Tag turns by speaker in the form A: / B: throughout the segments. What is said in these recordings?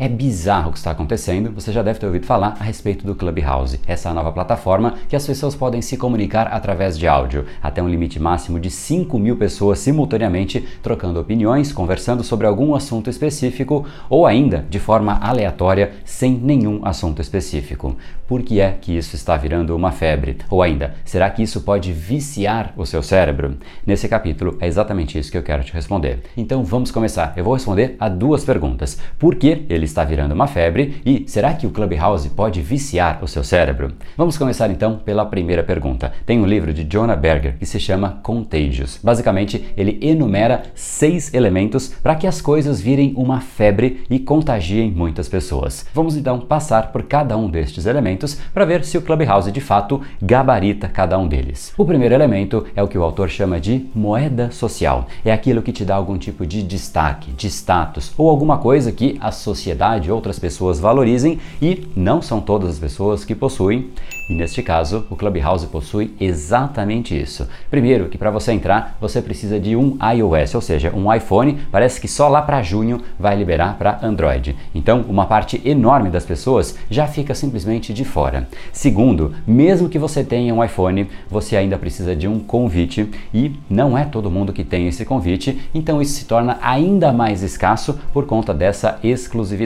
A: É bizarro o que está acontecendo, você já deve ter ouvido falar a respeito do Clubhouse, essa nova plataforma que as pessoas podem se comunicar através de áudio, até um limite máximo de 5 mil pessoas simultaneamente trocando opiniões, conversando sobre algum assunto específico ou ainda de forma aleatória, sem nenhum assunto específico. Por que é que isso está virando uma febre? Ou ainda, será que isso pode viciar o seu cérebro? Nesse capítulo é exatamente isso que eu quero te responder. Então vamos começar. Eu vou responder a duas perguntas. Por que ele está virando uma febre e será que o Clubhouse pode viciar o seu cérebro? Vamos começar então pela primeira pergunta. Tem um livro de Jonah Berger que se chama Contagious. Basicamente, ele enumera seis elementos para que as coisas virem uma febre e contagiem muitas pessoas. Vamos então passar por cada um destes elementos para ver se o Clubhouse de fato gabarita cada um deles. O primeiro elemento é o que o autor chama de moeda social. É aquilo que te dá algum tipo de destaque, de status ou alguma coisa que a sociedade, outras pessoas valorizem e não são todas as pessoas que possuem. E neste caso, o Clubhouse possui exatamente isso. Primeiro, que para você entrar, você precisa de um iOS, ou seja, um iPhone. Parece que só lá para junho vai liberar para Android. Então, uma parte enorme das pessoas já fica simplesmente de fora. Segundo, mesmo que você tenha um iPhone, você ainda precisa de um convite e não é todo mundo que tem esse convite, então isso se torna ainda mais escasso por conta dessa exclusividade.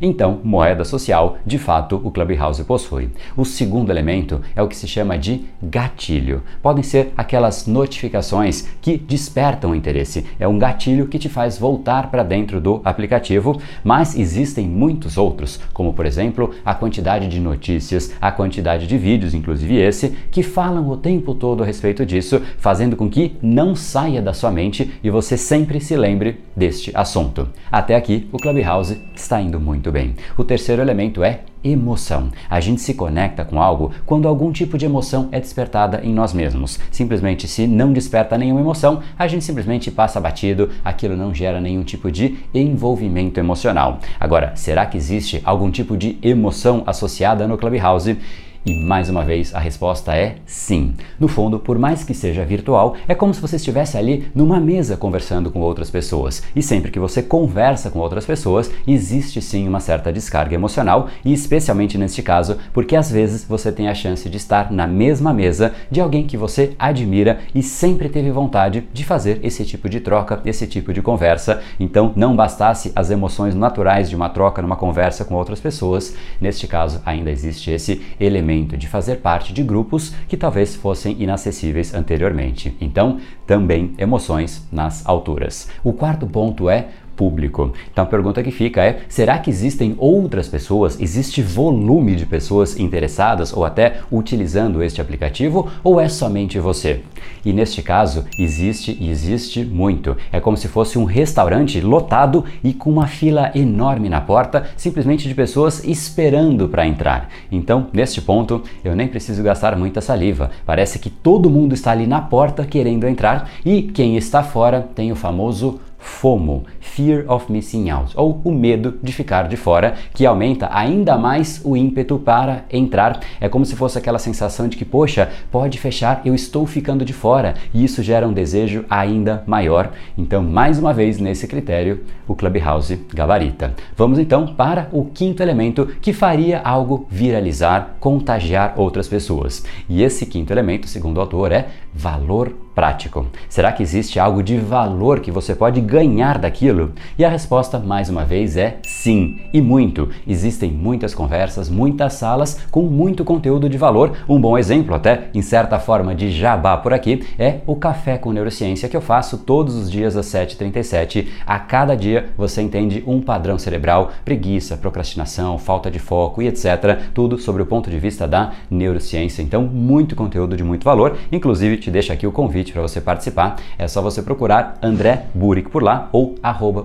A: Então, moeda social, de fato, o Clubhouse possui. O segundo elemento é o que se chama de gatilho. Podem ser aquelas notificações que despertam interesse. É um gatilho que te faz voltar para dentro do aplicativo, mas existem muitos outros, como por exemplo a quantidade de notícias, a quantidade de vídeos, inclusive esse, que falam o tempo todo a respeito disso, fazendo com que não saia da sua mente e você sempre se lembre deste assunto. Até aqui, o Clubhouse está indo muito bem. O terceiro elemento é emoção. A gente se conecta com algo quando algum tipo de emoção é despertada em nós mesmos. Simplesmente, se não desperta nenhuma emoção, a gente simplesmente passa batido, aquilo não gera nenhum tipo de envolvimento emocional. Agora, será que existe algum tipo de emoção associada no Clubhouse? E mais uma vez a resposta é sim. No fundo, por mais que seja virtual, é como se você estivesse ali numa mesa conversando com outras pessoas. E sempre que você conversa com outras pessoas, existe sim uma certa descarga emocional, e especialmente neste caso, porque às vezes você tem a chance de estar na mesma mesa de alguém que você admira e sempre teve vontade de fazer esse tipo de troca, esse tipo de conversa. Então, não bastasse as emoções naturais de uma troca numa conversa com outras pessoas, neste caso ainda existe esse elemento de fazer parte de grupos que talvez fossem inacessíveis anteriormente. Então, também emoções nas alturas. O quarto ponto é público. Então a pergunta que fica é: será que existem outras pessoas? Existe volume de pessoas interessadas ou até utilizando este aplicativo ou é somente você? E neste caso, existe e existe muito. É como se fosse um restaurante lotado e com uma fila enorme na porta, simplesmente de pessoas esperando para entrar. Então, neste ponto, eu nem preciso gastar muita saliva. Parece que todo mundo está ali na porta querendo entrar e quem está fora tem o famoso FOMO, Fear of Missing Out, ou o medo de ficar de fora, que aumenta ainda mais o ímpeto para entrar. É como se fosse aquela sensação de que, poxa, pode fechar, eu estou ficando de fora, e isso gera um desejo ainda maior. Então, mais uma vez, nesse critério, o Clubhouse gabarita. Vamos então para o quinto elemento que faria algo viralizar, contagiar outras pessoas. E esse quinto elemento, segundo o autor, é valor prático. Será que existe algo de valor que você pode ganhar daquilo? E a resposta, mais uma vez, é sim, e muito. Existem muitas conversas, muitas salas com muito conteúdo de valor. Um bom exemplo, até em certa forma de jabá por aqui, é o Café com Neurociência que eu faço todos os dias às 7h37. A cada dia você entende um padrão cerebral, preguiça, procrastinação, falta de foco e etc. Tudo sobre o ponto de vista da neurociência. Então, muito conteúdo de muito valor. Inclusive, te deixo aqui o convite para você participar. É só você procurar André Burick por lá ou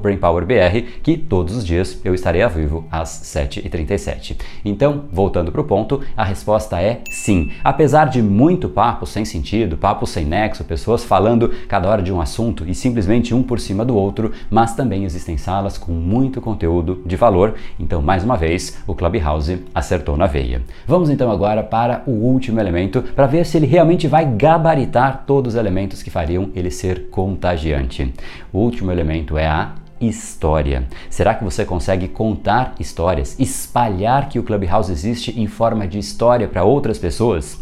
A: BrainPowerBR, que todos os dias eu estarei ao vivo às 7h37. Então, voltando para o ponto, a resposta é sim. Apesar de muito papo sem sentido, papo sem nexo, pessoas falando cada hora de um assunto e simplesmente um por cima do outro, mas também existem salas com muito conteúdo de valor. Então, mais uma vez, o Clubhouse acertou na veia. Vamos então agora para o último elemento para ver se ele realmente vai gabaritar todos os elementos que fariam ele ser contagiante. O último elemento é a história. Será que você consegue contar histórias, espalhar que o Clubhouse existe em forma de história para outras pessoas?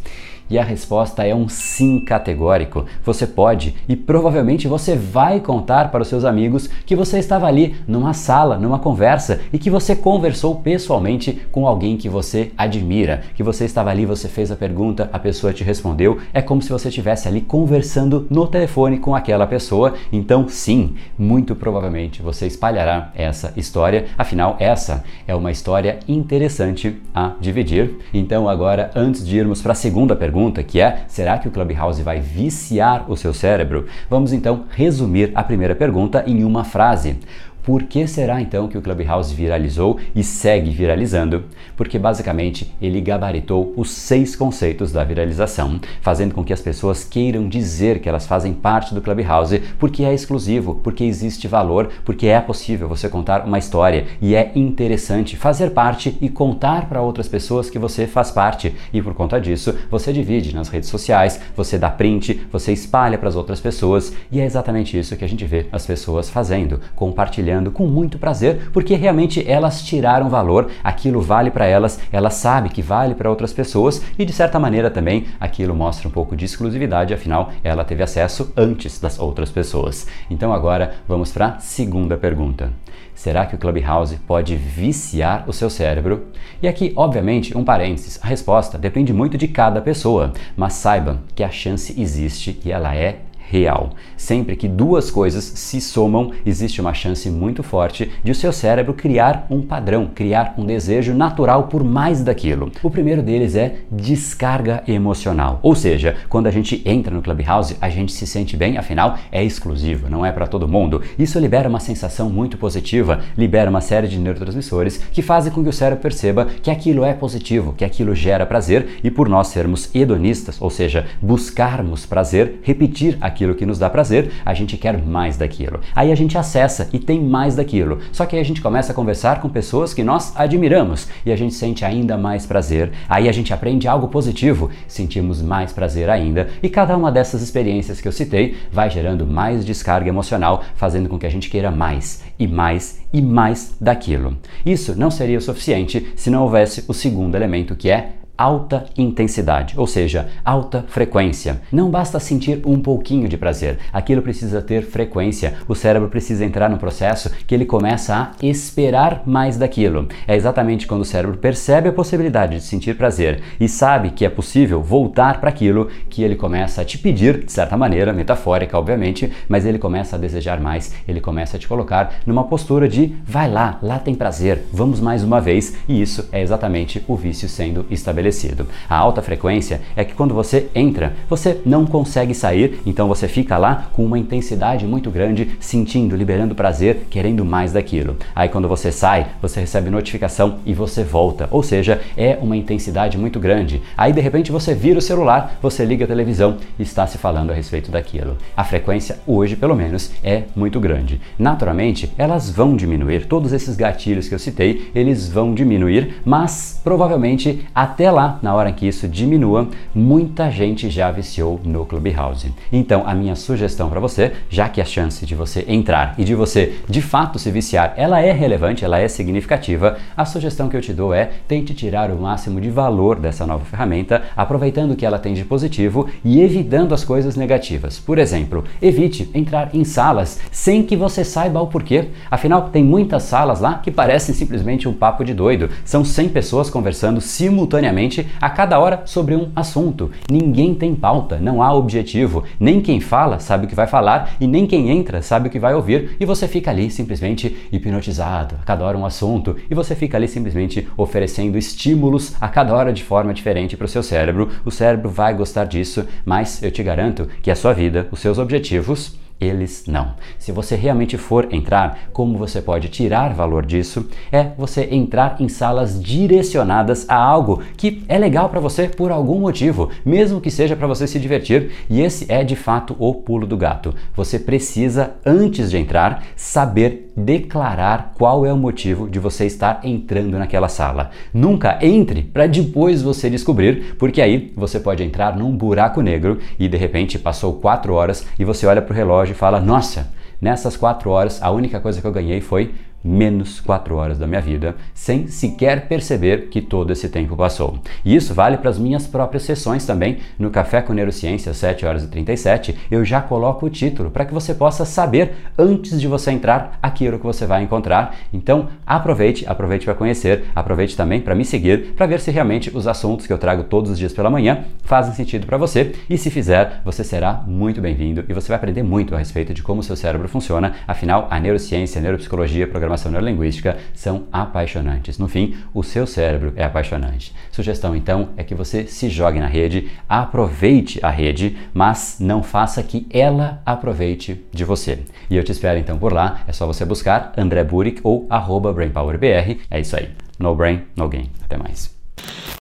A: E a resposta é um sim categórico. Você pode e provavelmente você vai contar para os seus amigos que você estava ali numa sala, numa conversa e que você conversou pessoalmente com alguém que você admira, que você estava ali, você fez a pergunta, a pessoa te respondeu. É como se você estivesse ali conversando no telefone com aquela pessoa. Então, sim, muito provavelmente você espalhará essa história. Afinal, essa é uma história interessante a dividir. Então, agora, antes de irmos para a segunda pergunta, pergunta que é: será que o Clubhouse vai viciar o seu cérebro? Vamos então resumir a primeira pergunta em uma frase. Por que será então que o Clubhouse viralizou e segue viralizando? Porque basicamente ele gabaritou os seis conceitos da viralização, fazendo com que as pessoas queiram dizer que elas fazem parte do Clubhouse porque é exclusivo, porque existe valor, porque é possível você contar uma história e é interessante fazer parte e contar para outras pessoas que você faz parte. E por conta disso, você divide nas redes sociais, você dá print, você espalha para as outras pessoas e é exatamente isso que a gente vê as pessoas fazendo, compartilhando com muito prazer, porque realmente elas tiraram valor, aquilo vale para elas, ela sabe que vale para outras pessoas e de certa maneira também aquilo mostra um pouco de exclusividade, afinal ela teve acesso antes das outras pessoas. Então agora vamos para a segunda pergunta. Será que o Clubhouse pode viciar o seu cérebro? E aqui, obviamente, um parênteses: a resposta depende muito de cada pessoa, mas saiba que a chance existe e ela é real. Sempre que duas coisas se somam, existe uma chance muito forte de o seu cérebro criar um padrão, criar um desejo natural por mais daquilo. O primeiro deles é descarga emocional. Ou seja, quando a gente entra no Clubhouse, a gente se sente bem, afinal é exclusivo, não é para todo mundo. Isso libera uma sensação muito positiva, libera uma série de neurotransmissores que fazem com que o cérebro perceba que aquilo é positivo, que aquilo gera prazer e por nós sermos hedonistas, ou seja, buscarmos prazer, repetir aquilo aquilo que nos dá prazer, a gente quer mais daquilo. Aí a gente acessa e tem mais daquilo. Só que aí a gente começa a conversar com pessoas que nós admiramos e a gente sente ainda mais prazer. Aí a gente aprende algo positivo, sentimos mais prazer ainda. E cada uma dessas experiências que eu citei vai gerando mais descarga emocional, fazendo com que a gente queira mais e mais e mais daquilo. Isso não seria o suficiente se não houvesse o segundo elemento que é alta intensidade, ou seja, alta frequência. Não basta sentir um pouquinho de prazer, aquilo precisa ter frequência. O cérebro precisa entrar no processo que ele começa a esperar mais daquilo. É exatamente quando o cérebro percebe a possibilidade de sentir prazer e sabe que é possível voltar para aquilo que ele começa a te pedir, de certa maneira, metafórica, obviamente, mas ele começa a desejar mais, ele começa a te colocar numa postura de vai lá, lá tem prazer, vamos mais uma vez, e isso é exatamente o vício sendo estabelecido estabelecido. A alta frequência é que quando você entra, você não consegue sair, então você fica lá com uma intensidade muito grande, sentindo, liberando prazer, querendo mais daquilo. Aí quando você sai, você recebe notificação e você volta, ou seja, é uma intensidade muito grande. Aí de repente você vira o celular, você liga a televisão e está se falando a respeito daquilo. A frequência hoje, pelo menos, é muito grande. Naturalmente, elas vão diminuir, todos esses gatilhos que eu citei, eles vão diminuir, mas provavelmente até lá, na hora que isso diminua, muita gente já viciou no Clubhouse. Então, a minha sugestão para você, já que a chance de você entrar e de você de fato se viciar, ela é relevante, ela é significativa, a sugestão que eu te dou é tente tirar o máximo de valor dessa nova ferramenta, aproveitando o que ela tem de positivo e evitando as coisas negativas. Por exemplo, evite entrar em salas sem que você saiba o porquê. Afinal, tem muitas salas lá que parecem simplesmente um papo de doido. São 100 pessoas conversando simultaneamente a cada hora sobre um assunto. Ninguém tem pauta, não há objetivo. Nem quem fala sabe o que vai falar e nem quem entra sabe o que vai ouvir. E você fica ali simplesmente hipnotizado, a cada hora um assunto, e você fica ali simplesmente oferecendo estímulos a cada hora de forma diferente para o seu cérebro. O cérebro vai gostar disso, mas eu te garanto que a sua vida, os seus objetivos, eles não. Se você realmente for entrar, como você pode tirar valor disso? É você entrar em salas direcionadas a algo que é legal para você por algum motivo, mesmo que seja para você se divertir, e esse é de fato o pulo do gato. Você precisa antes de entrar saber declarar qual é o motivo de você estar entrando naquela sala. Nunca entre para depois você descobrir, porque aí você pode entrar num buraco negro e de repente passou quatro horas e você olha para o relógio e fala: Nossa, Nessas quatro horas, a única coisa que eu ganhei foi menos 4 horas da minha vida, sem sequer perceber que todo esse tempo passou. E isso vale para as minhas próprias sessões também. No Café com Neurociência, 7 horas e 37, eu já coloco o título para que você possa saber antes de você entrar aquilo que você vai encontrar. Então, aproveite, aproveite para conhecer, aproveite também para me seguir, para ver se realmente os assuntos que eu trago todos os dias pela manhã fazem sentido para você. E se fizer, você será muito bem-vindo e você vai aprender muito a respeito de como o seu cérebro funciona. Afinal, a neurociência, a neuropsicologia, a programação programação neurolinguística são apaixonantes. No fim, o seu cérebro é apaixonante. Sugestão então é que você se jogue na rede, aproveite a rede, mas não faça que ela aproveite de você. E eu te espero então por lá, é só você buscar André Burick ou BrainPowerBR. É isso aí. No brain, no gain. Até mais.